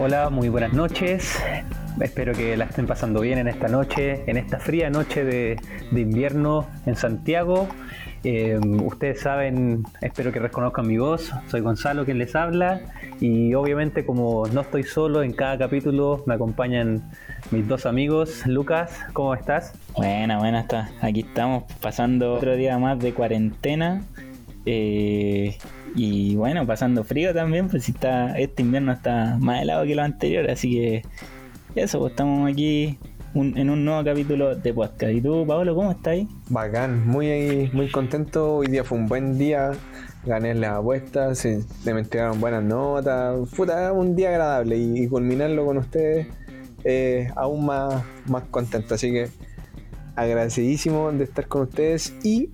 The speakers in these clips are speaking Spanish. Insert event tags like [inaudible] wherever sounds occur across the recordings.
Hola, muy buenas noches. Espero que la estén pasando bien en esta noche, en esta fría noche de, invierno en Santiago. Eh, ustedes saben, espero que reconozcan mi voz. Soy Gonzalo quien les habla y obviamente como no estoy solo en cada capítulo me acompañan mis dos amigos. Lucas, ¿cómo estás? Buena, buena está. Aquí estamos pasando otro día más de cuarentena. Eh, y bueno, pasando frío también, pues si está, este invierno está más helado que lo anterior, así que eso, pues estamos aquí en un nuevo capítulo de podcast. ¿Y tú, Pablo, cómo estás? Bacán, muy, muy contento. Hoy día fue un buen día. Gané las apuestas, se, me entregaron buenas notas. Fue un día agradable y, culminarlo con ustedes aún más, más contento. Así que agradecidísimo de estar con ustedes y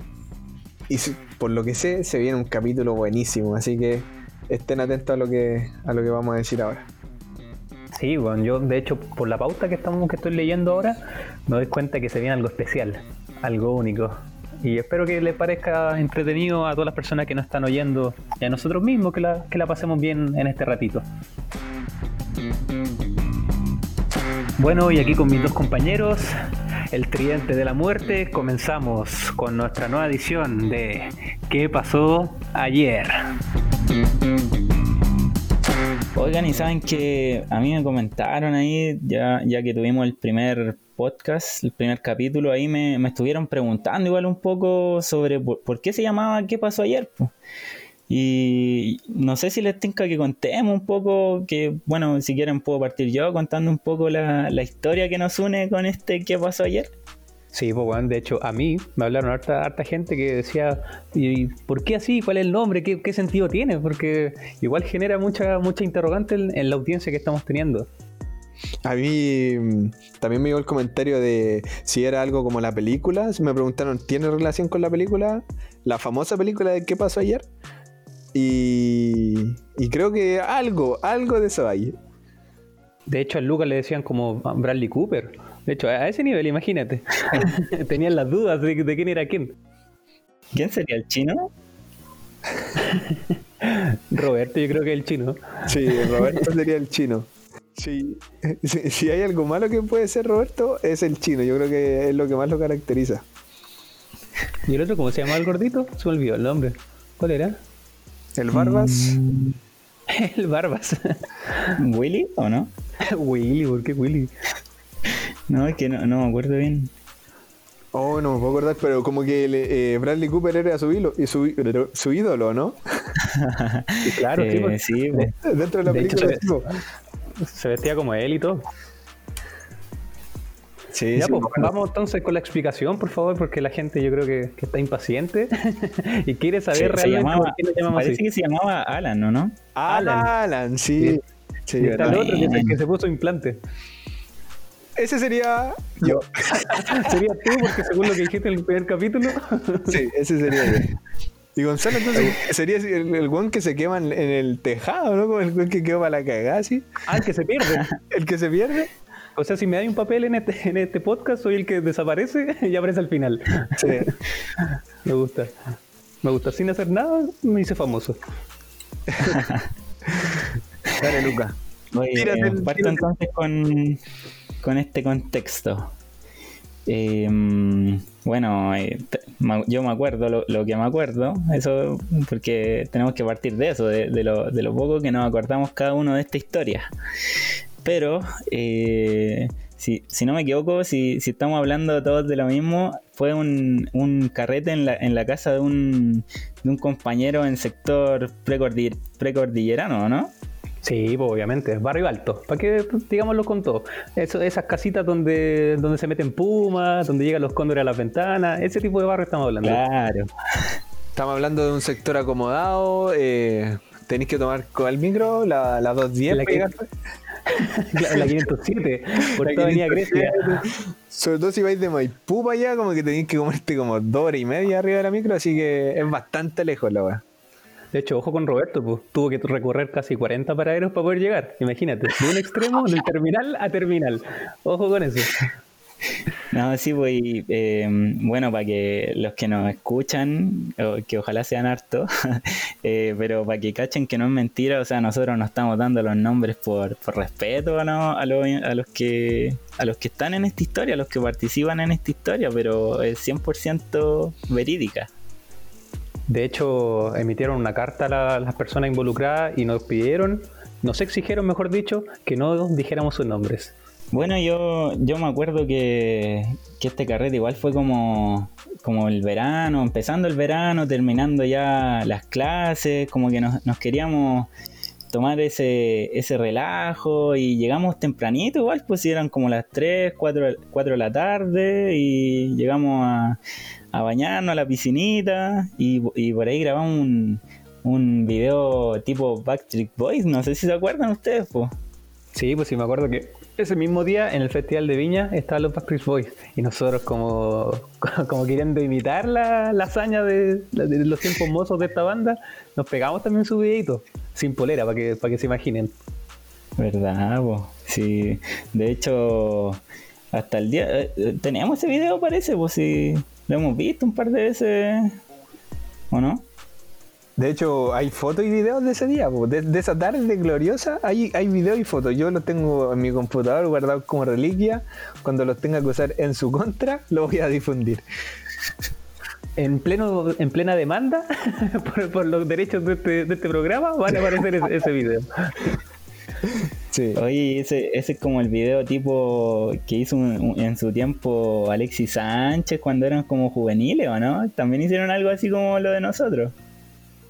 por lo que sé, se viene un capítulo buenísimo. Así que estén atentos a lo que, a lo que vamos a decir ahora. Sí, bueno, yo de hecho por la pauta que estamos que estoy leyendo ahora me doy cuenta que se viene algo especial, algo único. Y espero que les parezca entretenido a todas las personas que nos están oyendo y a nosotros mismos que la, que la pasemos bien en este ratito. Bueno, y aquí con mis dos compañeros, el tridente de la muerte, comenzamos con nuestra nueva edición de ¿Qué pasó ayer? Oigan, y saben que a mí me comentaron ahí, ya, ya que tuvimos el primer podcast, el primer capítulo, ahí me, estuvieron preguntando igual un poco sobre por, qué se llamaba ¿Qué pasó ayer? Y no sé si les tenga que contemos un poco, que bueno, si quieren puedo partir yo contando un poco la, la historia que nos une con este ¿Qué pasó ayer? Sí, pues bueno, de hecho, a mí me hablaron harta, harta gente que decía, ¿y por qué así? ¿Cuál es el nombre? ¿Qué, qué sentido tiene? Porque igual genera mucha, mucha interrogante en, la audiencia que estamos teniendo. A mí mm, también me llegó el comentario de si era algo como la película. Me preguntaron, ¿tiene relación con la película? La famosa película de ¿Qué pasó ayer? Y, y creo que algo, algo de eso hay. De hecho, a Lucas le decían como Bradley Cooper. De hecho, a ese nivel, imagínate. [laughs] Tenían las dudas de, quién era quién. ¿Quién sería el chino? [laughs] Roberto, yo creo que es el chino. Sí, Roberto sería el chino. Sí. Si, hay algo malo que puede ser Roberto, es el chino. Yo creo que es lo que más lo caracteriza. ¿Y el otro cómo se llama el gordito? Se me olvidó el nombre. ¿Cuál era? ¿El Barbas? [laughs] El Barbas. [laughs] ¿Willy o no? [laughs] Willy, ¿por qué Willy? No, es que no, no me acuerdo bien. Oh, no me puedo acordar, pero como que eh, Bradley Cooper era su, hilo, su, su ídolo, ¿no? claro, eh, pues. sí, pues. Dentro de la película. se, vestía como él y todo. Sí, ya, pues, vamos entonces con la explicación, por favor, porque la gente yo creo que, está impaciente [laughs] y quiere saber realmente por qué llamamos Parece que se llamaba Alan, ¿no? ¿no? Alan, Alan sí. sí. y está el otro que, que se puso implante. Ese sería yo. [laughs] sería tú, porque según lo que dijiste en el primer capítulo. [laughs] sí, ese sería yo. Y Gonzalo, entonces, sería el, el guan que se quema en, el tejado, ¿no? Como el guan que quema para la cagada, ¿sí? Ah, el que se pierde. el que se pierde. O sea, si me da un papel en este, en este podcast, soy el que desaparece [laughs] y aparece al final. Sí. [laughs] me gusta. Me gusta. Sin hacer nada, me hice famoso. [laughs] Dale, Luca. Tírate, parto entonces con con este contexto. Em, bueno, eh, yo me acuerdo lo, que me acuerdo, eso porque tenemos que partir de eso, de, lo, de lo, poco que nos acordamos cada uno de esta historia. Pero, eh, si, no me equivoco, si, si, estamos hablando todos de lo mismo, fue un, un carrete en la, en la casa de un, de un compañero en sector precordillerano, ¿no? Sí, pues, obviamente, barrio alto. ¿Para qué digámoslo con todo? Eso, esas casitas donde, donde se meten pumas, donde llegan los cóndores a las ventanas, ese tipo de barrio estamos hablando. Claro. Estamos hablando de un sector acomodado. Eh, tenéis que tomar con el micro, la, la 210 la, la 507, por toda Avenida Grecia. Sobre todo si vais de Maipú para allá, como que tenéis que comerte como dos horas y media arriba de la micro, así que es bastante lejos la weá. De hecho, ojo con Roberto, pues tuvo que recorrer casi 40 paraderos para poder llegar. Imagínate, de un extremo, del terminal a terminal. Ojo con eso. No, sí, pues, eh, bueno, para que los que nos escuchan, que ojalá sean hartos, [laughs] eh, pero para que cachen que no es mentira, o sea, nosotros no estamos dando los nombres por, por respeto a, a, los que, a los que están en esta historia, a los que participan en esta historia, pero es 100% verídica. De hecho, emitieron una carta a las personas involucradas y nos pidieron, nos exigieron, mejor dicho, que no dijéramos sus nombres. Bueno, yo, yo me acuerdo que, este carrete igual fue como, como el verano, empezando el verano, terminando ya las clases, como que nos, nos queríamos tomar ese, ese relajo y llegamos tempranito igual, pues eran como las 3, 4, 4 de la tarde y llegamos a, a bañarnos a la piscinita y, y por ahí grabamos un, un video tipo Backstreet Boys, no sé si se acuerdan ustedes, pues. Sí, pues sí, me acuerdo que ese mismo día en el Festival de Viña estaban los Backstreet Boys y nosotros como, [laughs] como queriendo imitar la, hazaña de, los tiempos mozos de esta banda, nos pegamos también su videito, sin polera, para que, para que se imaginen. ¿Verdad? Sí, de hecho, hasta el día... Eh, eh, teníamos ese video parece, pues sí, lo hemos visto un par de veces, ¿o no? De hecho, hay fotos y videos de ese día, de, esa tarde gloriosa, hay, hay videos y fotos. Yo los tengo en mi computador guardados como reliquia. Cuando los tenga que usar en su contra, lo voy a difundir. En, pleno, en plena demanda [laughs] por, los derechos de este, este, programa, van a aparecer ese, video. Sí. Oye, ese, ese es como el video tipo que hizo en su tiempo Alexis Sánchez cuando eran como juveniles, ¿o no? También hicieron algo así como lo de nosotros.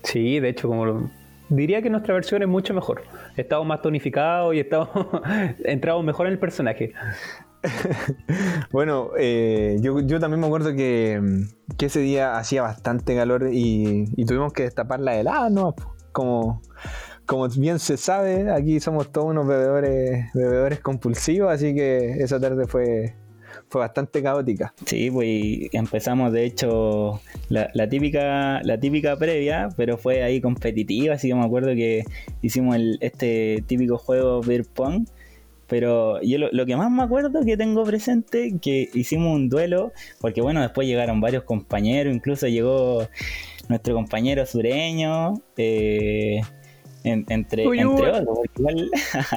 Sí, de hecho, como diría que nuestra versión es mucho mejor. Estamos más tonificados y estamos [laughs] entramos mejor en el personaje. [laughs] bueno, eh, yo, también me acuerdo que, ese día hacía bastante calor y, tuvimos que destapar la helada, ¿no? Como, como bien se sabe, aquí somos todos unos bebedores, bebedores compulsivos, así que esa tarde fue, fue bastante caótica. Sí, pues empezamos de hecho la, típica la típica previa, pero fue ahí competitiva, así que me acuerdo que hicimos el, este típico juego Beer Pong. Pero yo lo, que más me acuerdo que tengo presente, que hicimos un duelo, porque bueno, después llegaron varios compañeros, incluso llegó nuestro compañero sureño, eh, entre, otros, igual,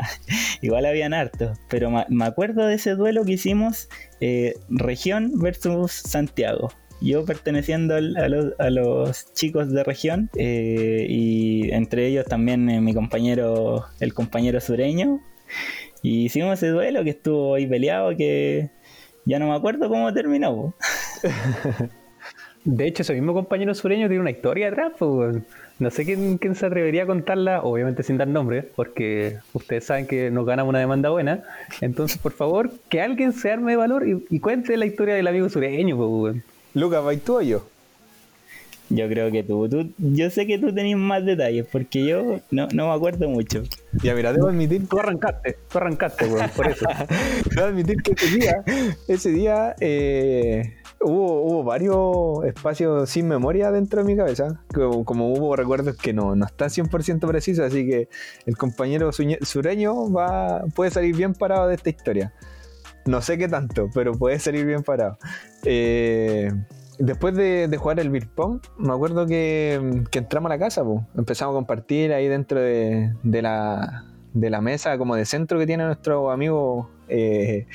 [laughs] igual habían hartos. Pero me acuerdo de ese duelo que hicimos eh, región versus Santiago. Yo perteneciendo a, los, chicos de región eh, y entre ellos también eh, mi compañero, el compañero sureño. Y hicimos ese duelo que estuvo ahí peleado que ya no me acuerdo cómo terminó. [laughs] de hecho, ese mismo compañero sureño tiene una historia atrás. Pues. No sé quién, se atrevería a contarla, obviamente sin dar nombres, porque ustedes saben que nos ganamos una demanda buena. Entonces, por favor, que alguien se arme de valor y, cuente la historia del amigo sureño. Pues, Lucas, ¿vais tú o yo? Yo creo que tú, tú, yo sé que tú tenías más detalles, porque yo no, me acuerdo mucho. Ya, mira, debo admitir. Tú arrancaste, tú arrancaste, por eso. [laughs] debo admitir que ese día, ese día, eh, hubo, hubo varios espacios sin memoria dentro de mi cabeza, como, hubo recuerdos que no, no están 100% precisos, así que el compañero sureño va, puede salir bien parado de esta historia. No sé qué tanto, pero puede salir bien parado. Eh, después de, jugar el beer pong, me acuerdo que, entramos a la casa, empezamos a compartir ahí dentro de, la, de la mesa como de centro que tiene nuestro amigo eh,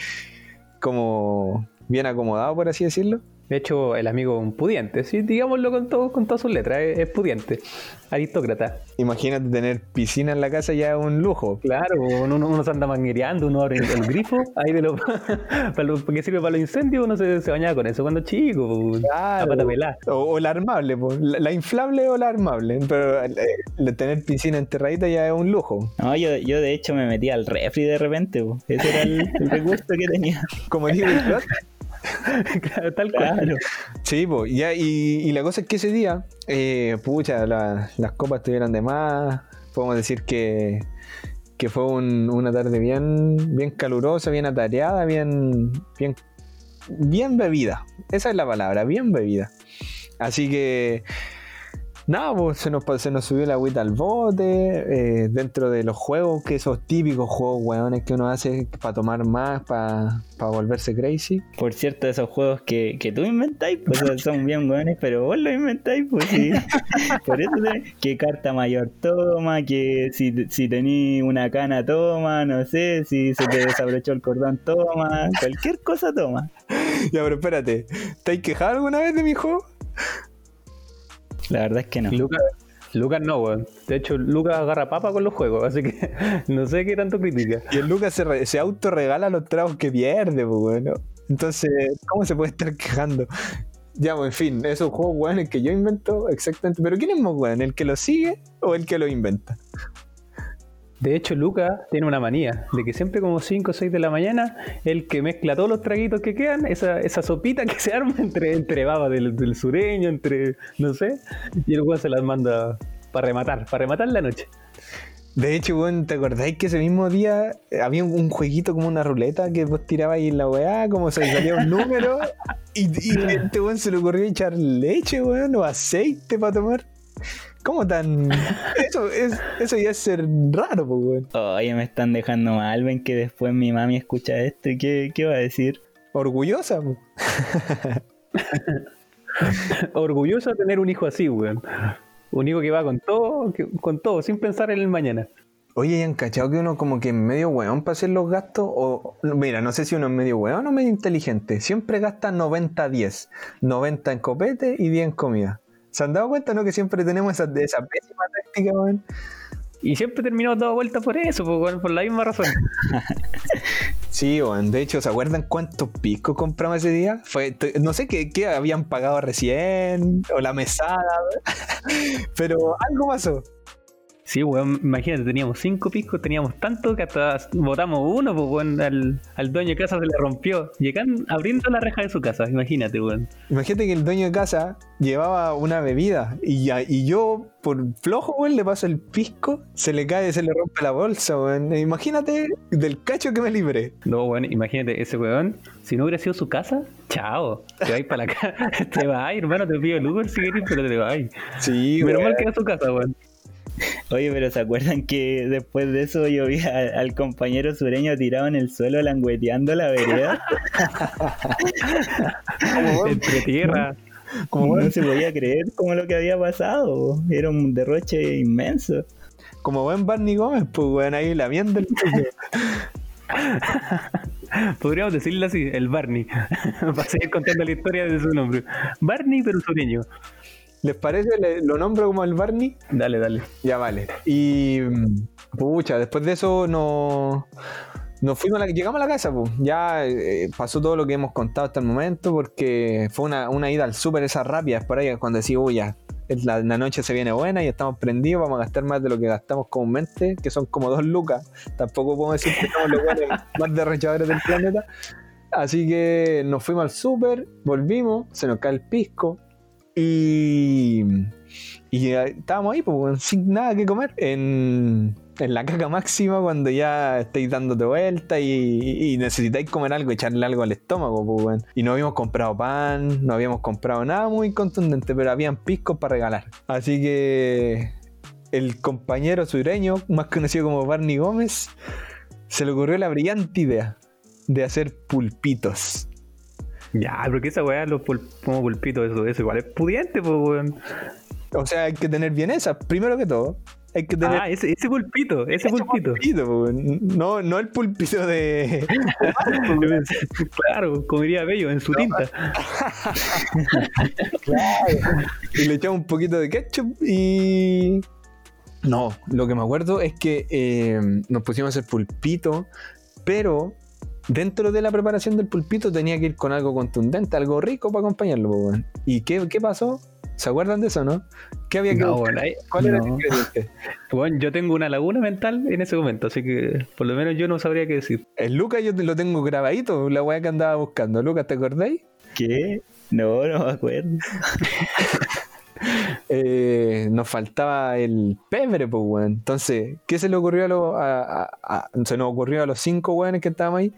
como bien acomodado, por así decirlo. De hecho, el amigo un pudiente, sí, digámoslo con, todo, con todas sus letras, es, pudiente, aristócrata. Imagínate tener piscina en la casa ya es un lujo. Claro, uno, se anda manguereando, uno abre el, grifo, ahí de lo, [laughs] que sirve para los incendios, uno se, se bañaba con eso cuando chico, claro. O, la armable, la, inflable o la armable, pero eh, tener piscina enterradita ya es un lujo. No, yo, yo de hecho me metí al refri de repente, ese era el, recurso que tenía. [laughs] Como dijo el [laughs] claro, tal cual. Sí, y, la cosa es que ese día, eh, pucha, las copas estuvieron de más. Podemos decir que, que fue una tarde bien, bien calurosa, bien atareada, bien, bien, bien bebida. Esa es la palabra, bien bebida. Así que nada, pues se nos, se nos subió la agüita al bote, eh, dentro de los juegos, que esos típicos juegos, weones, que uno hace para tomar más, para volverse crazy. Por cierto, esos juegos que, que tú inventáis, pues son bien weones, pero vos los inventáis, pues sí. [laughs] Por eso, que carta mayor toma, que si, si tení una cana toma, no sé, si se te desabrochó el cordón toma, cualquier cosa toma. [laughs] Ya, pero espérate, ¿te has quejado alguna vez de mi juego? La verdad es que no. Lucas, Lucas no, weón. De hecho, Lucas agarra papa con los juegos, así que [laughs] no sé qué tanto critica. Y el Lucas se, se autorregala los tragos que pierde, pues, bueno. Entonces, ¿cómo se puede estar quejando? Ya, pues, en fin, esos juegos, weón, el que yo invento, exactamente. Pero ¿quién es más weón? ¿El que lo sigue o el que lo inventa? De hecho, Lucas tiene una manía de que siempre como 5 o 6 de la mañana, el que mezcla todos los traguitos que quedan, esa, esa sopita que [laughs] se arma entre, entre baba del, sureño, entre, no sé, y el weón se las manda para rematar, para rematar la noche. De hecho, weón, ¿te acordáis que ese mismo día había un, jueguito como una ruleta que vos tirabas ahí en la weá, como se salía un número, y, y este weón se le ocurrió echar leche, weón, o aceite para tomar? ¿Cómo tan.? Eso, es, eso ya es ser raro, pues, weón. Oye, me están dejando mal, ven que después mi mami escucha esto y ¿qué, qué va a decir? Orgullosa, pues. [laughs] Orgullosa de tener un hijo así, weón. Un hijo que va con todo, con todo, sin pensar en el mañana. Oye, ¿y han cachado que uno como que es medio weón para hacer los gastos? O, mira, no sé si uno es medio weón o medio inteligente. Siempre gasta 90-10. 90 en copete y 10 en comida. ¿Se han dado cuenta, no? Que siempre tenemos esa, esa pésima táctica, weón. Y siempre terminamos dando vueltas por eso, por, por la misma razón. [laughs] sí, weón. De hecho, ¿se acuerdan cuántos picos compramos ese día? Fue, no sé qué, qué habían pagado recién, o la mesada, [laughs] pero algo pasó. Sí, weón, imagínate, teníamos cinco piscos, teníamos tanto que hasta botamos uno, pues, weón, al, dueño de casa se le rompió. Llegan abriendo la reja de su casa, imagínate, weón. Imagínate que el dueño de casa llevaba una bebida y, ya, y yo, por flojo, weón, le paso el pisco, se le cae, se le rompe la bolsa, weón. Imagínate del cacho que me libré. No, weón, imagínate, ese weón, si no hubiera sido su casa, chao, te vas para la [laughs] casa, te vas, hermano, te pido el Uber si querés, pero te vas. Sí, Menos mal que era su casa, weón. Oye, pero ¿se acuerdan que después de eso yo vi al, compañero sureño tirado en el suelo langueteando la vereda? Entre tierra. Como no se podía creer como lo que había pasado. Era un derroche inmenso. Como buen Barney Gómez, pues weón, ahí la viendo el Podríamos decirle así, el Barney. [laughs] Para seguir contando la historia de su nombre. Barney, pero sureño. ¿Les parece? ¿Lo nombro como el Barney? Dale, dale. Ya vale. Y. Pucha, después de eso no. Nos fuimos a la, llegamos a la casa, pues. Ya eh, pasó todo lo que hemos contado hasta el momento, porque fue una, ida al súper esa rápida, es por ahí cuando decimos, uy, ya, la, noche se viene buena y estamos prendidos, vamos a gastar más de lo que gastamos comúnmente, que son como dos lucas. Tampoco podemos decir que somos los más derrochadores del planeta. Así que nos fuimos al súper, volvimos, se nos cae el pisco, y, y estábamos ahí, pues, sin nada que comer, en, la caca máxima cuando ya estáis dándote vuelta y, necesitáis comer algo, echarle algo al estómago, pues, Y no habíamos comprado pan, no habíamos comprado nada muy contundente, pero habían piscos para regalar. Así que el compañero sureño, más conocido como Barney Gómez, se le ocurrió la brillante idea de hacer pulpitos. Ya, porque esa weá, los como pulpitos, eso, eso igual es pudiente, pues, weón. O sea, hay que tener bien esa, primero que todo. Hay que tener... Ah, ese, ese pulpito, ese, pulpito. no, no el pulpito de. [laughs] claro, como diría Bello, en su tinta. [laughs] claro. Y le echamos un poquito de ketchup y. No, lo que me acuerdo es que eh, nos pusimos el pulpito, pero dentro de la preparación del pulpito tenía que ir con algo contundente, algo rico para acompañarlo. ¿Y qué, qué, pasó? ¿Se acuerdan de eso, no? ¿Qué había que no, bueno, ¿Cuál era el ingrediente? [laughs] Bueno, yo tengo una laguna mental en ese momento, así que por lo menos yo no sabría qué decir. El Lucas yo te lo tengo grabadito, la weá que andaba buscando. Lucas, ¿te acordáis? ¿Qué? No, no me acuerdo. [laughs] Eh, nos faltaba el pebre, pues, weón. Entonces, ¿qué se le ocurrió a los. se nos ocurrió a los cinco weones que estábamos ahí?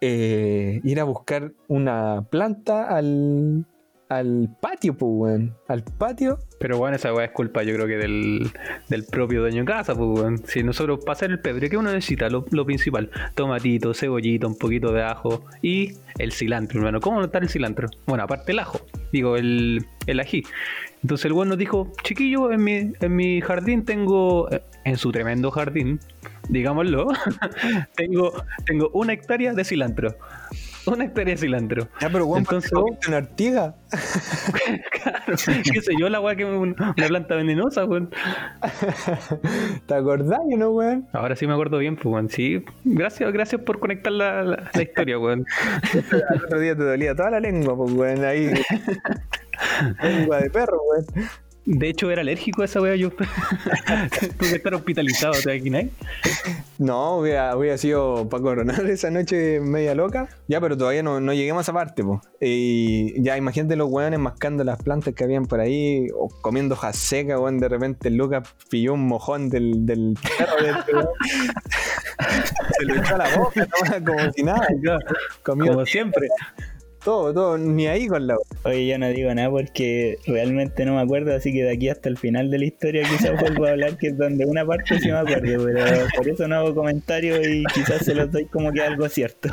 Eh, ir a buscar una planta al, al patio, pues, weón. Al patio. Pero bueno, esa weá es culpa, yo creo que del, del propio dueño de casa, pues weón. Si nosotros para hacer el pebre, ¿qué uno necesita? Lo, lo principal, tomatito, cebollito, un poquito de ajo y el cilantro, hermano. ¿Cómo notar el cilantro? Bueno, aparte el ajo, digo, el, el ají. Entonces el nos dijo, chiquillo, en mi, en mi jardín tengo, en su tremendo jardín, digámoslo, [laughs] tengo, tengo una hectárea de cilantro. Una hectárea de cilantro. Ya, pero weón, Entonces- una ortiga. [laughs] claro, qué sé yo, la weá que es un- una planta venenosa, weón. [laughs] ¿Te acordás, no, weón? Ahora sí me acuerdo bien, pues, weón. Sí, gracias, gracias por conectar la, la- la historia, weón. [laughs] El otro día te dolía toda la lengua, pues, weón, ahí. lengua de perro, weón. De hecho, era alérgico a esa weá yo. [laughs] Tuve que estar hospitalizado, ¿te imaginas? No, hubiera, hubiera sido para coronar esa noche media loca. Ya, pero todavía no, no lleguemos a esa parte, pues. Y ya, imagínate los weones mascando las plantas que habían por ahí, o comiendo hojas secas, weón. De repente Lucas pilló un mojón del, del perro de este weón. [laughs] Se lo echó a la boca, ¿no? como si nada. [laughs] Comió Como siempre. Todo, todo, ni ahí con la Oye, yo no digo nada porque realmente no me acuerdo, así que de aquí hasta el final de la historia quizás vuelvo a hablar, que es donde una parte sí me acuerdo, pero por eso no hago comentarios y quizás se los doy como que algo cierto.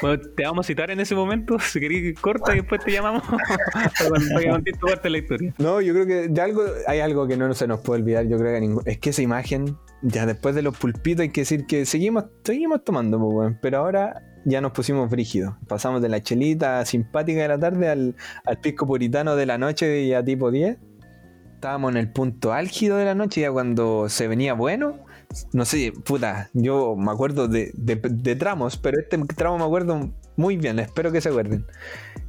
Bueno, te vamos a citar en ese momento. Si querés, corta y después te llamamos [laughs] para que contes tu parte de la historia. No, yo creo que de algo, hay algo que no se nos puede olvidar. Yo creo que ningún- es que esa imagen, ya después de los pulpitos, hay que decir que seguimos, seguimos tomando, pues, pero ahora ya nos pusimos frígidos. Pasamos de la chelita simpática de la tarde al, al pisco puritano de la noche, ya tipo 10. Estábamos en el punto álgido de la noche, ya cuando se venía bueno. No sé, puta, yo me acuerdo de, de- de tramos, pero este tramo me acuerdo muy bien, espero que se acuerden.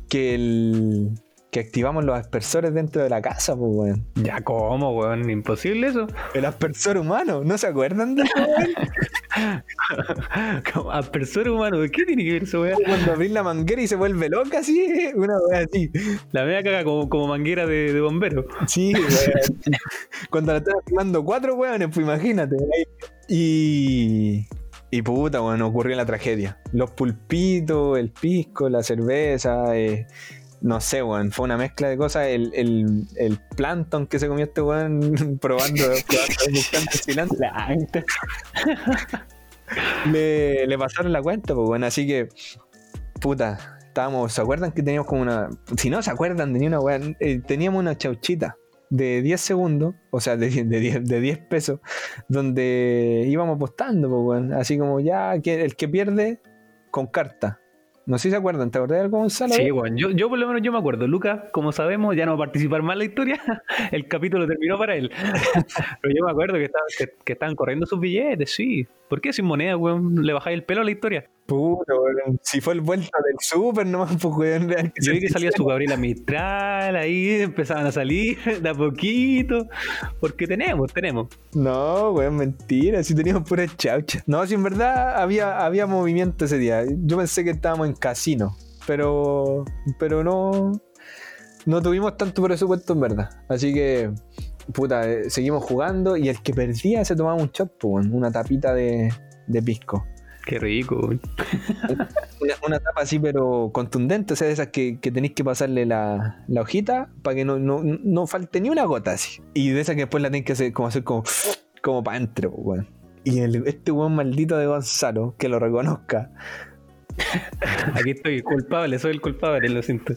Que el. Que activamos los aspersores dentro de la casa, pues, weón. Ya, ¿cómo, weón? Imposible eso. El aspersor humano, ¿no se acuerdan de eso, weón? [laughs] [laughs] Como aspersor humano, ¿qué tiene que ver eso, weón? Cuando abrís la manguera y se vuelve loca, así, [laughs] una weá así. La media caga como, como manguera de, de bombero. Sí. [laughs] Cuando la están filmando cuatro weones, pues imagínate. Y. Y puta, weón, ocurrió la tragedia. Los pulpitos, el pisco, la cerveza, eh, no sé, weón, fue una mezcla de cosas. El, el, el plankton que se comió este weón [laughs] probando, buscando cilantro. [laughs] le, le pasaron la cuenta, pues bueno, así que, puta, estábamos, ¿se acuerdan que teníamos como una, si no se acuerdan, tenía una weá, eh, teníamos una chauchita de 10 segundos, o sea, de, 10 de 10, de 10 pesos, donde íbamos apostando, pues bueno, así como ya, que, el que pierde, con carta. No sé si se acuerdan, ¿te acordás de algo, Gonzalo? Sí, weón. Yo, yo por lo menos yo me acuerdo. Lucas, como sabemos, ya no va a participar más en la historia. [laughs] El capítulo terminó para él. [laughs] Pero yo me acuerdo que, estaban- que, que estaban corriendo sus billetes, sí. ¿Por qué sin moneda, weón? Le bajáis el pelo a la historia. Puta, weón, si fue el vuelta del súper nomás, [laughs] pues weón, Yo vi que salía su Gabriela Mistral, ahí empezaban a salir [laughs] de a poquito. Porque tenemos, tenemos. No, weón, mentira, si teníamos pura chaucha. No, si en verdad había, había movimiento ese día. Yo pensé que estábamos en casino, pero, pero no, no tuvimos tanto presupuesto en verdad. Así que, puta, eh, seguimos jugando y el que perdía se tomaba un shot, pues, una tapita de, de pisco. Qué rico. Una, una tapa así, pero contundente, o sea, de esas que, que tenéis que pasarle la, la hojita para que no, no, no falte ni una gota así. Y de esas que después la tenéis que hacer como hacer como, como para adentro, weón. Y el- este weón maldito de Gonzalo, que lo reconozca, Aquí estoy, culpable, soy el culpable, lo siento.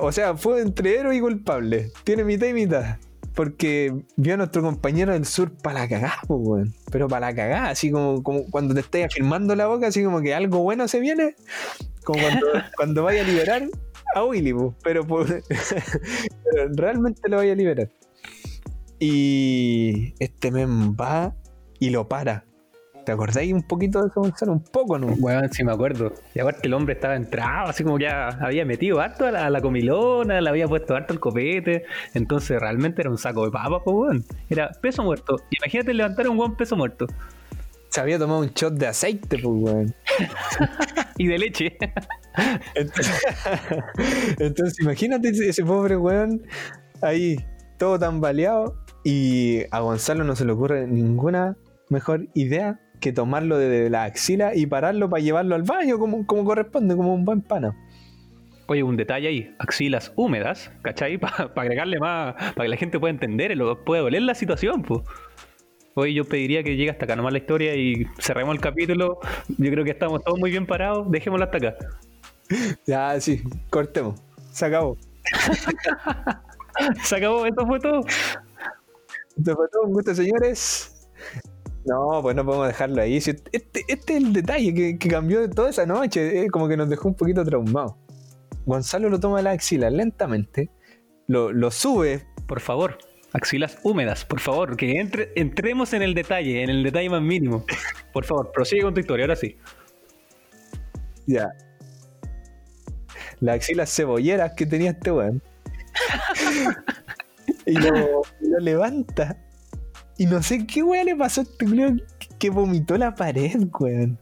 o sea, fue entre héroe y culpable. Tiene mitad y mitad. Porque vio a nuestro compañero del sur para la cagada, pues, weón. Pero para la cagada, así como, como cuando te estés afirmando la boca, así como que algo bueno se viene. Como cuando, [laughs] cuando vaya a liberar a Willy, pues, pero, [laughs] pero realmente lo vaya a liberar. Y este men va y lo para. ¿Te acordáis un poquito de eso, Gonzalo? Un poco, ¿no? Weón, sí me acuerdo. Y aparte el hombre estaba entrado, así como que ya había metido harto a la, a la comilona, le había puesto harto el copete. Entonces realmente era un saco de papas, pues weón. Era peso muerto. Imagínate levantar a un buen peso muerto. Se había tomado un shot de aceite, pues, weón. [laughs] Y de leche. Entonces, [laughs] entonces, imagínate ese, pobre weón ahí, todo tan baleado. Y a Gonzalo no se le ocurre ninguna mejor idea que tomarlo de la axila y pararlo para llevarlo al baño como, como corresponde, como un buen pana. Oye, un detalle ahí, axilas húmedas, ¿cachai? [laughs] Para agregarle más, para que la gente pueda entender, lo, pueda doler la situación, pues. Hoy yo pediría que llegue hasta acá nomás la historia y cerremos el capítulo. Yo creo que estamos todos muy bien parados, dejémoslo hasta acá. [laughs] Ya, sí, cortemos. Se acabó. [laughs] Se acabó, esto fue todo. Esto fue todo, un gusto, señores. No, pues no podemos dejarlo ahí. Este, este es el detalle que, que cambió toda esa noche, eh, como que nos dejó un poquito traumados. Gonzalo lo toma de la axila lentamente, lo, lo sube. Por favor, axilas húmedas, por favor, que entre, entremos en el detalle, en el detalle más mínimo. Por favor, prosigue con tu historia, ahora sí. Ya. Las axilas cebolleras que tenía este weón. [laughs] y lo, lo levanta. Y no sé qué weón le pasó a este weón que vomitó la pared, weón.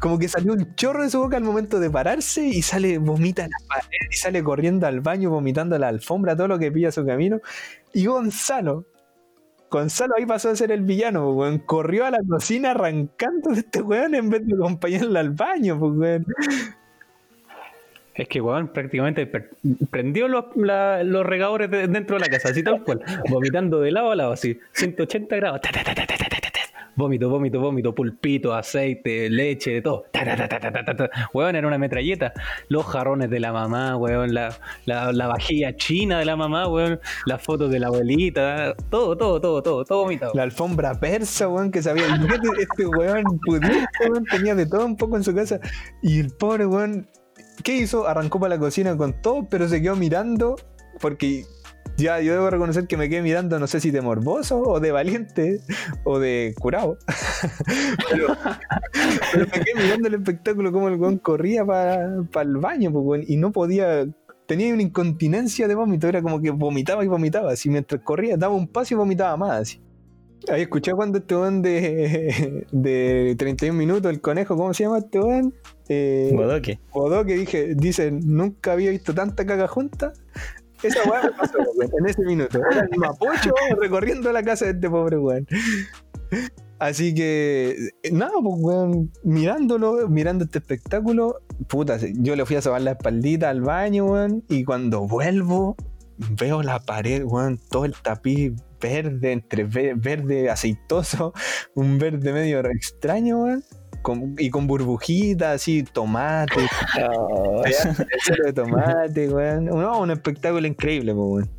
Como que salió un chorro de su boca al momento de pararse y sale, vomita la pared y sale corriendo al baño, vomitando la alfombra, todo lo que pilla su camino. Y Gonzalo, Gonzalo ahí pasó a ser el villano, weón. Corrió a la cocina arrancando de este weón en vez de acompañarlo al baño, pues, weón. Es que, weón, prácticamente prendió los, regadores de- dentro de la casa, así tal cual, vomitando de lado a lado, así, 180 grados. ta, ta, ta. Vómito, vómito, vómito, pulpito, aceite, leche, de todo. Ta, ta. Weón, era una metralleta. Los jarrones de la mamá, weón, la, la, la vajilla china de la mamá, weón, las fotos de la abuelita, todo, todo, todo, todo, todo vomitado. La alfombra persa, weón, que sabía. Este weón pudiente, weón, tenía de todo un poco en su casa. Y el pobre weón, ¿qué hizo? Arrancó para la cocina con todo, pero se quedó mirando. Porque ya yo debo reconocer que me quedé mirando, no sé si de morboso o de valiente o de curado. [laughs] pero, pero me quedé mirando el espectáculo, como el weón corría para el baño, pues, y no podía. Tenía una incontinencia de vómito, era como que vomitaba y vomitaba. Así mientras corría, daba un paso y vomitaba más. Así. Ahí escuché cuando este weón de, de 31 minutos, el conejo, ¿cómo se llama este weón? Eh, Bodoque. que dije, dice, nunca había visto tanta caga junta. Esa weá me pasó [laughs] en ese minuto. Era el mapocho recorriendo la casa de este pobre weón. Así que, nada, pues weón, mirándolo, mirando este espectáculo, puta, yo le fui a sobar la espaldita al baño, weón, y cuando vuelvo, veo la pared, weón, todo el tapiz verde, entre ve- verde aceitoso, [laughs] un verde medio extraño, weón. Con- y con burbujitas, así, tomate, [laughs] de tomate, weón. No, un espectáculo increíble, weón.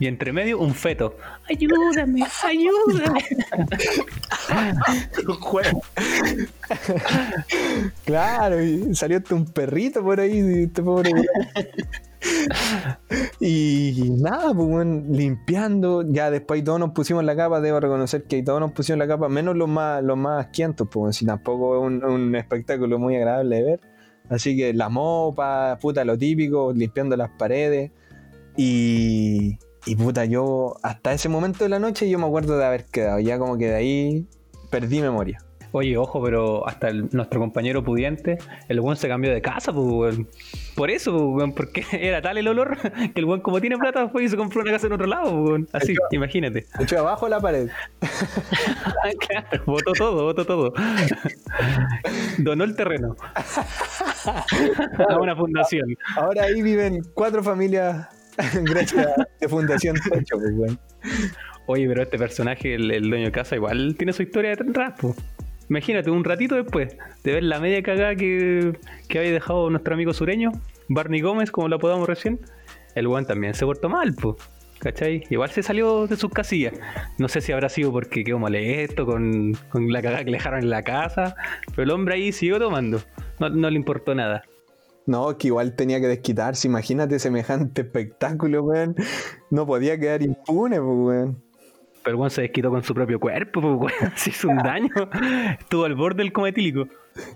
Y entre medio, un feto. Ayúdame, ayúdame. [laughs] Claro, y salió hasta un perrito por ahí, este pobre weón. [laughs] Y nada, pues limpiando, ya después todos nos pusimos la capa, debo reconocer que todos nos pusimos la capa, menos los más, los más asquientos, pues si tampoco es un, un espectáculo muy agradable de ver. Así que la mopa, puta, lo típico, limpiando las paredes. Y, y puta, yo hasta ese momento de la noche yo me acuerdo de haber quedado, ya como que de ahí perdí memoria. Oye, ojo, pero hasta el- nuestro compañero pudiente, el buen se cambió de casa, pues. Por eso, pues, porque [laughs] era tal el olor [laughs] que el buen, como tiene plata, fue y se compró una casa en otro lado, pues. Así, imagínate. De hecho, abajo de la pared. claro, [laughs] votó todo, votó todo. Donó el terreno a una fundación. Ahora ahí viven cuatro familias gracias de Fundación pues, weón. Oye, pero este personaje, el, el dueño de casa, igual tiene su historia detrás, pues. Imagínate, un ratito después de ver la media cagada que, que había dejado nuestro amigo sureño, Barney Gómez, como lo apodamos recién, el weón también se portó mal, pues. ¿Cachai? Igual se salió de sus casillas. No sé si habrá sido porque quedó molesto con, con la cagada que le dejaron en la casa, pero el hombre ahí siguió tomando. No, no le importó nada. No, que igual tenía que desquitarse. Imagínate semejante espectáculo, weón. No podía quedar impune, weón. Pero el weón se desquitó con su propio cuerpo, [laughs] pues, weón. Se hizo un daño. [laughs] Estuvo al borde del coma etílico.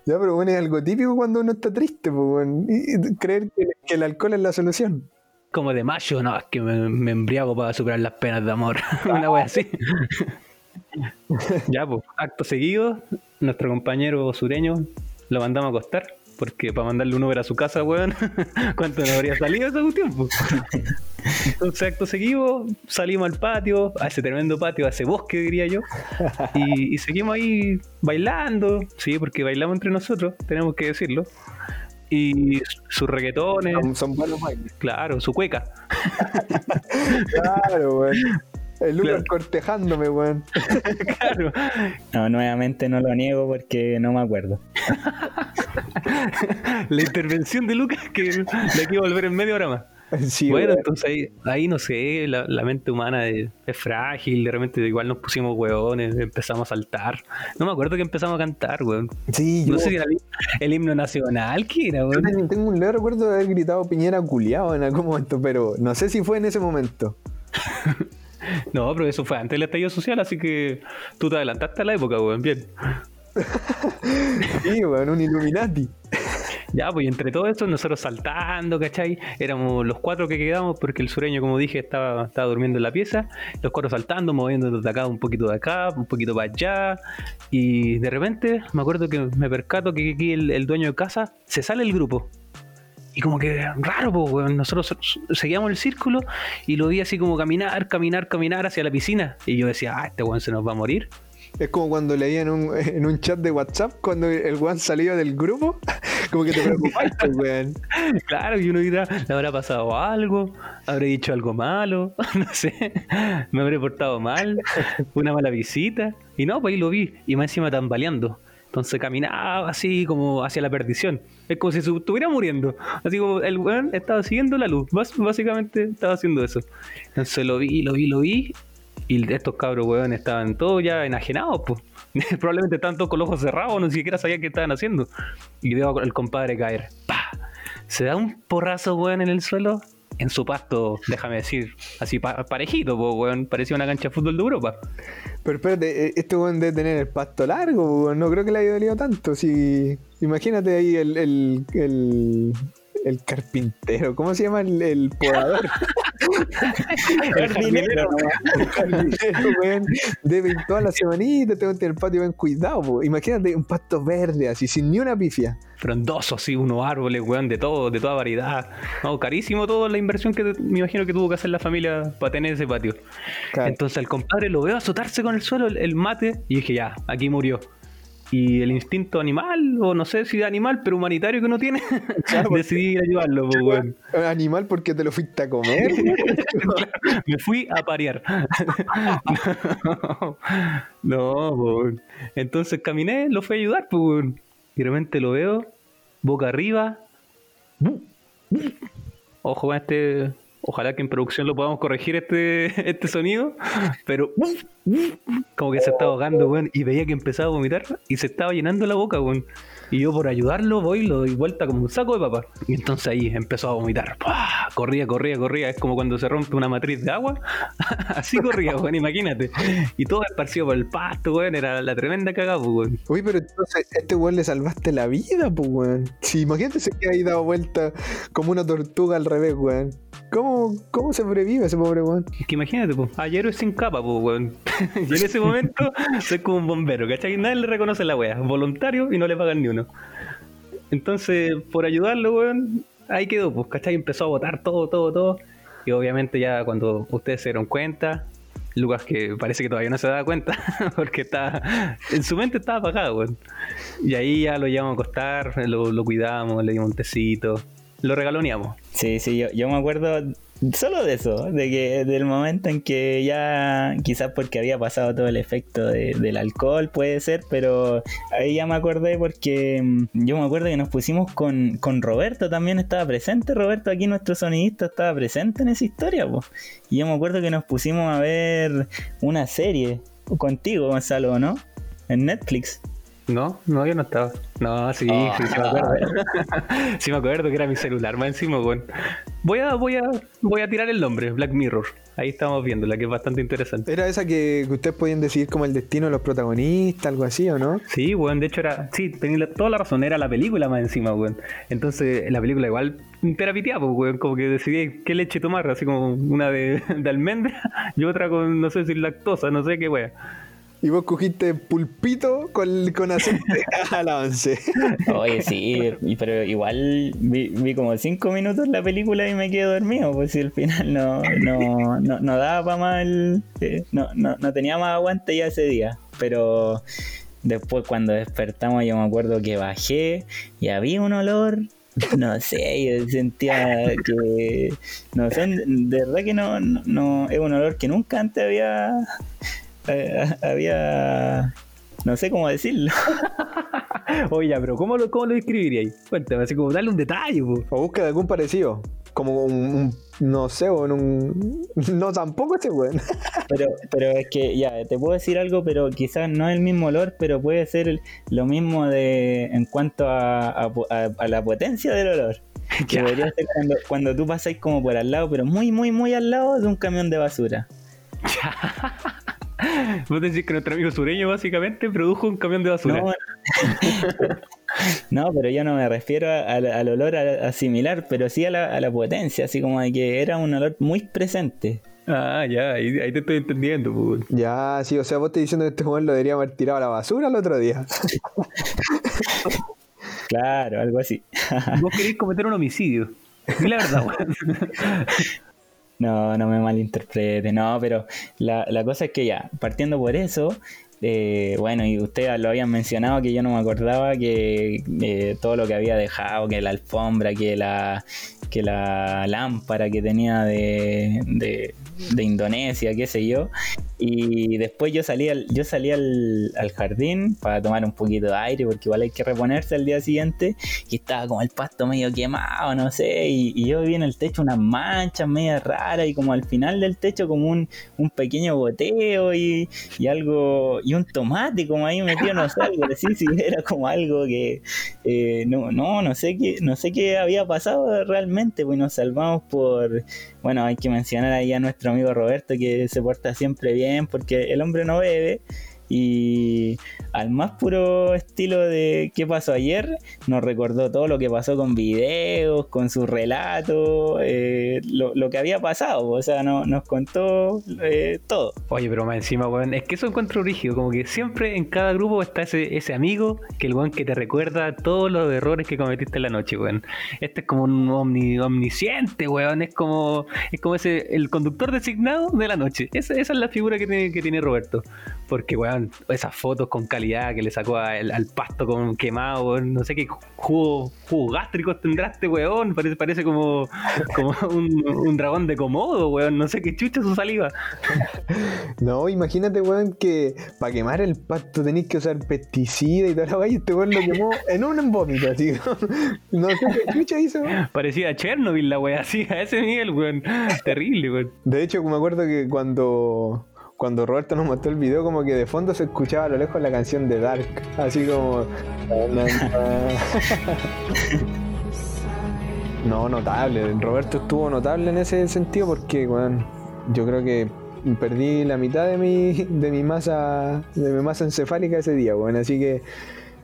Ya, pero bueno, es algo típico cuando uno está triste, pues, weón. Y y creer que, que el alcohol es la solución. Como de macho, no, es que me, me embriago para superar las penas de amor. [laughs] Una wea así. ya, pues, acto seguido, nuestro compañero sureño lo mandamos a acostar. Porque para mandarle un Uber a su casa, weón, [laughs] ¿cuánto nos habría salido esa cuestión? Entonces, acto seguido, salimos al patio, a ese tremendo patio, a ese bosque, diría yo, y, y seguimos ahí bailando, sí, porque bailamos entre nosotros, tenemos que decirlo. y sus reggaetones. Son, son buenos bailes. Claro, su cueca. Claro, weón. El Lucas Claro. cortejándome, weón. [laughs] claro. No, nuevamente no lo niego porque no me acuerdo. [laughs] La intervención de Lucas que le quiero volver en media hora más. Sí, bueno, weón. entonces ahí, ahí no sé, la, la mente humana es, es frágil, de repente igual nos pusimos hueones, empezamos a saltar. No me acuerdo que empezamos a cantar, weón. Sí, yo, No sé si era el, el himno nacional, ¿qué era, yo weón? ten- tengo un leve recuerdo de haber gritado Piñera culiado en algún momento, pero no sé si fue en ese momento. [laughs] No, pero eso fue antes del estallido social, así que tú te adelantaste a la época, weón. Bien. Sí, weón, un Illuminati. Ya, pues y entre todo eso, nosotros saltando, ¿cachai? Éramos los cuatro que quedamos porque el sureño, como dije, estaba, estaba durmiendo en la pieza. Los cuatro saltando, moviéndonos de acá un poquito de acá, un poquito para allá. Y de repente me acuerdo que me percato que aquí el, el dueño de casa se sale del grupo. Y como que raro, pues, weón. Nosotros se- seguíamos el círculo y lo vi así como caminar, caminar, caminar hacia la piscina. Y yo decía, ah, este weón se nos va a morir. Es como cuando leía en un, [laughs] en un chat de WhatsApp cuando el weón salió del grupo. [laughs] Como que te preocupaste, weón. [laughs] Claro, y uno dirá, ¿le habrá pasado algo? ¿Habré dicho algo malo? No sé, me habré portado mal, una mala visita. Y no, pues ahí lo vi, y más encima tambaleando. Entonces caminaba así como hacia la perdición. Es como si estuviera muriendo. Así como el weón estaba siguiendo la luz. Básicamente estaba haciendo eso. Entonces lo vi, lo vi, lo vi. Y estos cabros, weón, estaban todos ya enajenados, pues. [laughs] Probablemente estaban todos con los ojos cerrados, no siquiera sabían qué estaban haciendo. Y veo al compadre caer. ¡Pah! Se da un porrazo, weón, en el suelo. En su pasto, déjame decir, así pa- parejito, po, weón. Parecía una cancha de fútbol de Europa. Pero espérate, eh, este weón debe tener el pasto largo. No creo que le haya dolido tanto. Si... Imagínate ahí el, el, el carpintero. ¿Cómo se llama? El, el podador. [laughs] El jardinero, El jardinero, weón. Debe ir toda la semanita, tengo que tener el patio bien cuidado, po. Imagínate un pasto verde, así, sin ni una pifia. Frondoso, así, unos árboles, weón, de todo, de toda variedad. No, carísimo todo la inversión que me imagino que tuvo que hacer la familia para tener ese patio. Claro. Entonces al compadre lo veo azotarse con el suelo, el, el mate, y dije, ya, aquí murió. Y el instinto animal, o no sé si de animal, pero humanitario que uno tiene, [laughs] Claro, decidí ir a ayudarlo, po, weón. [laughs] Animal porque te lo fuiste a comer. [laughs] Me fui a parear. no, po, weón. entonces caminé, lo fui a ayudar, pues, y de repente lo veo, boca arriba. Ojo con este. Ojalá que en producción lo podamos corregir este, [laughs] este sonido. Pero como que se estaba ahogando, weón. Y veía que empezaba a vomitar y se estaba llenando la boca, weón. Y yo por ayudarlo voy y lo doy vuelta como un saco de papas. Y entonces ahí empezó a vomitar. Corría, corría, corría. Es como cuando se rompe una matriz de agua. [laughs] Así corría, weón, imagínate. Y todo esparcido por el pasto, weón. Era la tremenda cagada, pues, weón. Uy, pero entonces este weón le salvaste la vida, pues, weón. Si imagínate queda ahí dado vuelta como una tortuga al revés, weón. ¿Cómo, cómo sobrevive ese pobre weón? Es que imagínate, pues, ayer es sin capa, pues, weón. [laughs] y en ese momento [laughs] soy como un bombero, ¿cachai? Nadie le reconoce la wea. Voluntario y no le pagan ni uno. Entonces, por ayudarlo, weón, ahí quedó, pues, ¿cachai? Empezó a botar todo, todo, todo. Y obviamente ya cuando ustedes se dieron cuenta, Lucas que parece que todavía no se da cuenta, [laughs] porque está en su mente estaba apagado, weón. Y ahí ya lo llevamos a acostar, lo, lo cuidamos, le dimos un tecito, lo regaloneamos. Sí, sí, yo, yo me acuerdo solo de eso, de que del momento en que ya, quizás porque había pasado todo el efecto de- del alcohol, puede ser, pero ahí ya me acordé porque mm, yo me acuerdo que nos pusimos con, con Roberto, también estaba presente, Roberto aquí nuestro sonidista estaba presente en esa historia, po. y yo me acuerdo que nos pusimos a ver una serie contigo, Gonzalo, ¿no? En Netflix. No, no, yo no estaba. No, sí, Ah. sí, sí me acuerdo. [laughs] sí me acuerdo que era mi celular más encima, weón. Voy a, voy a, voy a tirar el nombre, Black Mirror. Ahí estamos viéndola, que es bastante interesante. Era esa que, que ustedes podían decidir como el destino de los protagonistas, algo así, ¿o no? Sí, weón, de hecho era, sí, tenía la- toda la razón, era la película más encima, weón. Entonces, la película igual terapiteaba, pues, weón, como que decidí qué leche tomar, así como una de, [laughs] de almendra y otra con, no sé, sin lactosa, no sé qué weón. Y vos cogiste pulpito con, con aceite [laughs] a la once. Oye, sí, pero igual vi, vi como cinco minutos la película y me quedé dormido, pues si al final no, no, no, no daba para más el- eh, no, no, no tenía más aguante ya ese día. Pero después cuando despertamos yo me acuerdo que bajé y había un olor No sé, yo sentía que. No sé, de verdad que no, no, es un olor que nunca antes había. Eh, [laughs] había. No sé cómo decirlo. [laughs] Oye, pero ¿cómo lo, cómo lo describiríais? Cuéntame, así como darle un detalle, po. O busca algún parecido. Como un, no sé, o en un. [laughs] No, tampoco ese weón. Pero, pero es que, ya, te puedo decir algo, pero quizás no es el mismo olor, pero puede ser lo mismo de en cuanto a, a, la potencia del olor. Que debería ser cuando, cuando tú pasáis como por al lado, pero muy, muy, muy al lado de un camión de basura. [laughs] Vos decís que nuestro amigo sureño básicamente produjo un camión de basura. No, pero yo no me refiero al, olor a, similar, pero sí a la, potencia, así como de que era un olor muy presente. Ah, ya, ahí, te estoy entendiendo. Pues. Ya, sí, o sea, vos estás diciendo que este jugador lo debería haber tirado a la basura el otro día. [laughs] claro, algo así. vos querés cometer un homicidio. la verdad, [laughs] No, no me malinterprete, no, pero la, la cosa es que ya, partiendo por eso, eh, bueno, y ustedes lo habían mencionado que yo no me acordaba que eh, todo lo que había dejado, que la alfombra, que la, que la lámpara que tenía de, de, Indonesia, qué sé yo, y después yo salí al, yo salí al, jardín para tomar un poquito de aire, porque igual hay que reponerse al día siguiente. Y estaba como el pasto medio quemado, no sé. Y, yo vi en el techo unas manchas medio raras. Y como al final del techo, como un, pequeño goteo y, algo. Y un tomate como ahí metido, no sé, algo. Si era como algo que. Eh, no, no, no sé qué, no sé qué había pasado realmente. Pues nos salvamos por. Bueno, hay que mencionar ahí a nuestro amigo Roberto que se porta siempre bien porque el hombre no bebe y al más puro estilo de qué pasó ayer, nos recordó todo lo que pasó con videos, con su relato, eh, lo, que había pasado, o sea, no, nos contó eh, todo. Oye, pero más encima, weón, es que eso encuentro rígido, como que siempre en cada grupo está ese, amigo, que el weón que te recuerda todos los errores que cometiste en la noche, weón. Este es como un omni, omnisciente, weón, es como, es como ese, el conductor designado de la noche. Esa, esa es la figura que tiene, que tiene Roberto, porque, weón, esas fotos con calidad que le sacó al pasto con quemado, no sé qué jugo, jugo gástrico tendrá este weón, parece, parece como, [laughs] como un, dragón de comodo, weón, no sé qué chucha su saliva. [laughs] No, imagínate, weón, que para quemar el pasto tenéis que usar pesticida y todo la y este weón lo quemó en un vómito, así. No sé qué chucha hizo. Parecía Chernobyl la weón, así, a ese nivel, weón. Terrible, weón. De hecho, me acuerdo que cuando cuando Roberto nos mostró el video, como que de fondo se escuchaba a lo lejos la canción de Dark, así como. [laughs] no, notable. Roberto estuvo notable en ese sentido porque, bueno, yo creo que perdí la mitad de mi, de mi masa, de mi masa encefálica ese día, bueno, así que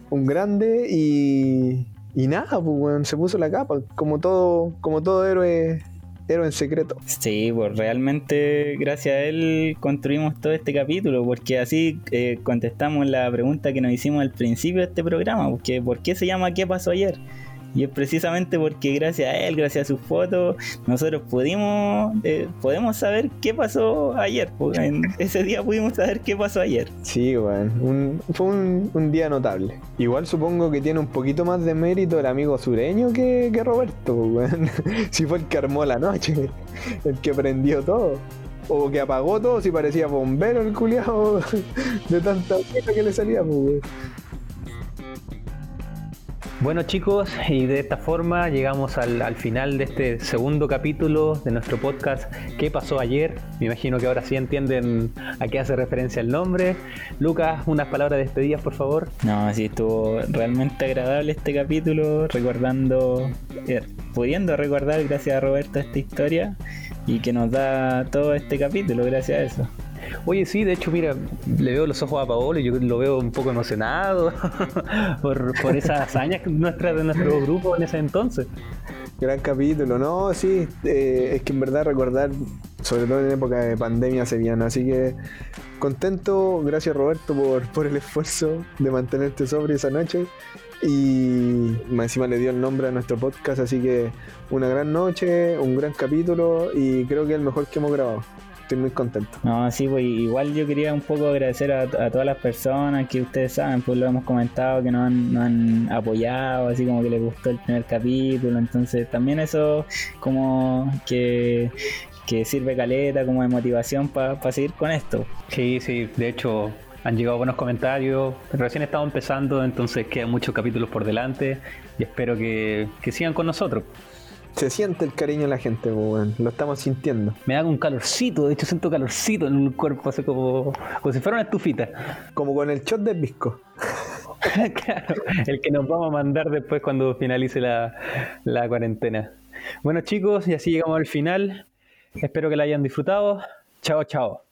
un grande y, y nada, pues, bueno, se puso la capa, como todo, como todo héroe pero en secreto. Sí, pues realmente gracias a él construimos todo este capítulo, porque así eh, contestamos la pregunta que nos hicimos al principio de este programa, porque ¿por qué se llama ¿Qué pasó ayer? Y es precisamente porque gracias a él, gracias a sus fotos, nosotros pudimos eh, podemos saber qué pasó ayer. En ese día pudimos saber qué pasó ayer. Sí, bueno, fue un, día notable. Igual supongo que tiene un poquito más de mérito el amigo sureño que, Roberto, pues, [laughs] si fue el que armó la noche, el que prendió todo. O que apagó todo si parecía bombero el culiado [laughs] de tanta que le salía, pues, bueno chicos, y de esta forma llegamos al, final de este segundo capítulo de nuestro podcast ¿Qué pasó ayer? Me imagino que ahora sí entienden a qué hace referencia el nombre. Lucas, unas palabras de despedida, por favor. No, sí, estuvo realmente agradable este capítulo, recordando, eh, pudiendo recordar gracias a Roberto esta historia y que nos da todo este capítulo gracias a eso. Oye, sí, de hecho, mira, le veo los ojos a Paolo y yo lo veo un poco emocionado [laughs] por, por esas hazañas nuestras de nuestro grupo en ese entonces. Gran capítulo, no, sí, eh, es que en verdad recordar, sobre todo en época de pandemia sevillana, así que contento, gracias Roberto por, por el esfuerzo de mantenerte sobre esa noche y encima le dio el nombre a nuestro podcast, así que una gran noche, un gran capítulo y creo que el mejor que hemos grabado. Estoy muy contento. No, sí, pues igual yo quería un poco agradecer a, todas las personas que ustedes saben, pues lo hemos comentado, que nos han, nos han apoyado, así como que les gustó el primer capítulo, entonces también eso como que que sirve caleta como de motivación para seguir con esto. Sí, sí, de hecho han llegado buenos comentarios, recién estamos empezando, entonces quedan muchos capítulos por delante y espero que, sigan con nosotros. Se siente el cariño de la gente, lo estamos sintiendo. Me da un calorcito, de hecho siento calorcito en el cuerpo, así como, como si fuera una estufita. [laughs] Como con el shot de pisco. claro, el que nos vamos a mandar después cuando finalice la, la cuarentena. Bueno chicos, y así llegamos al final. Espero que la hayan disfrutado. Chao, chao.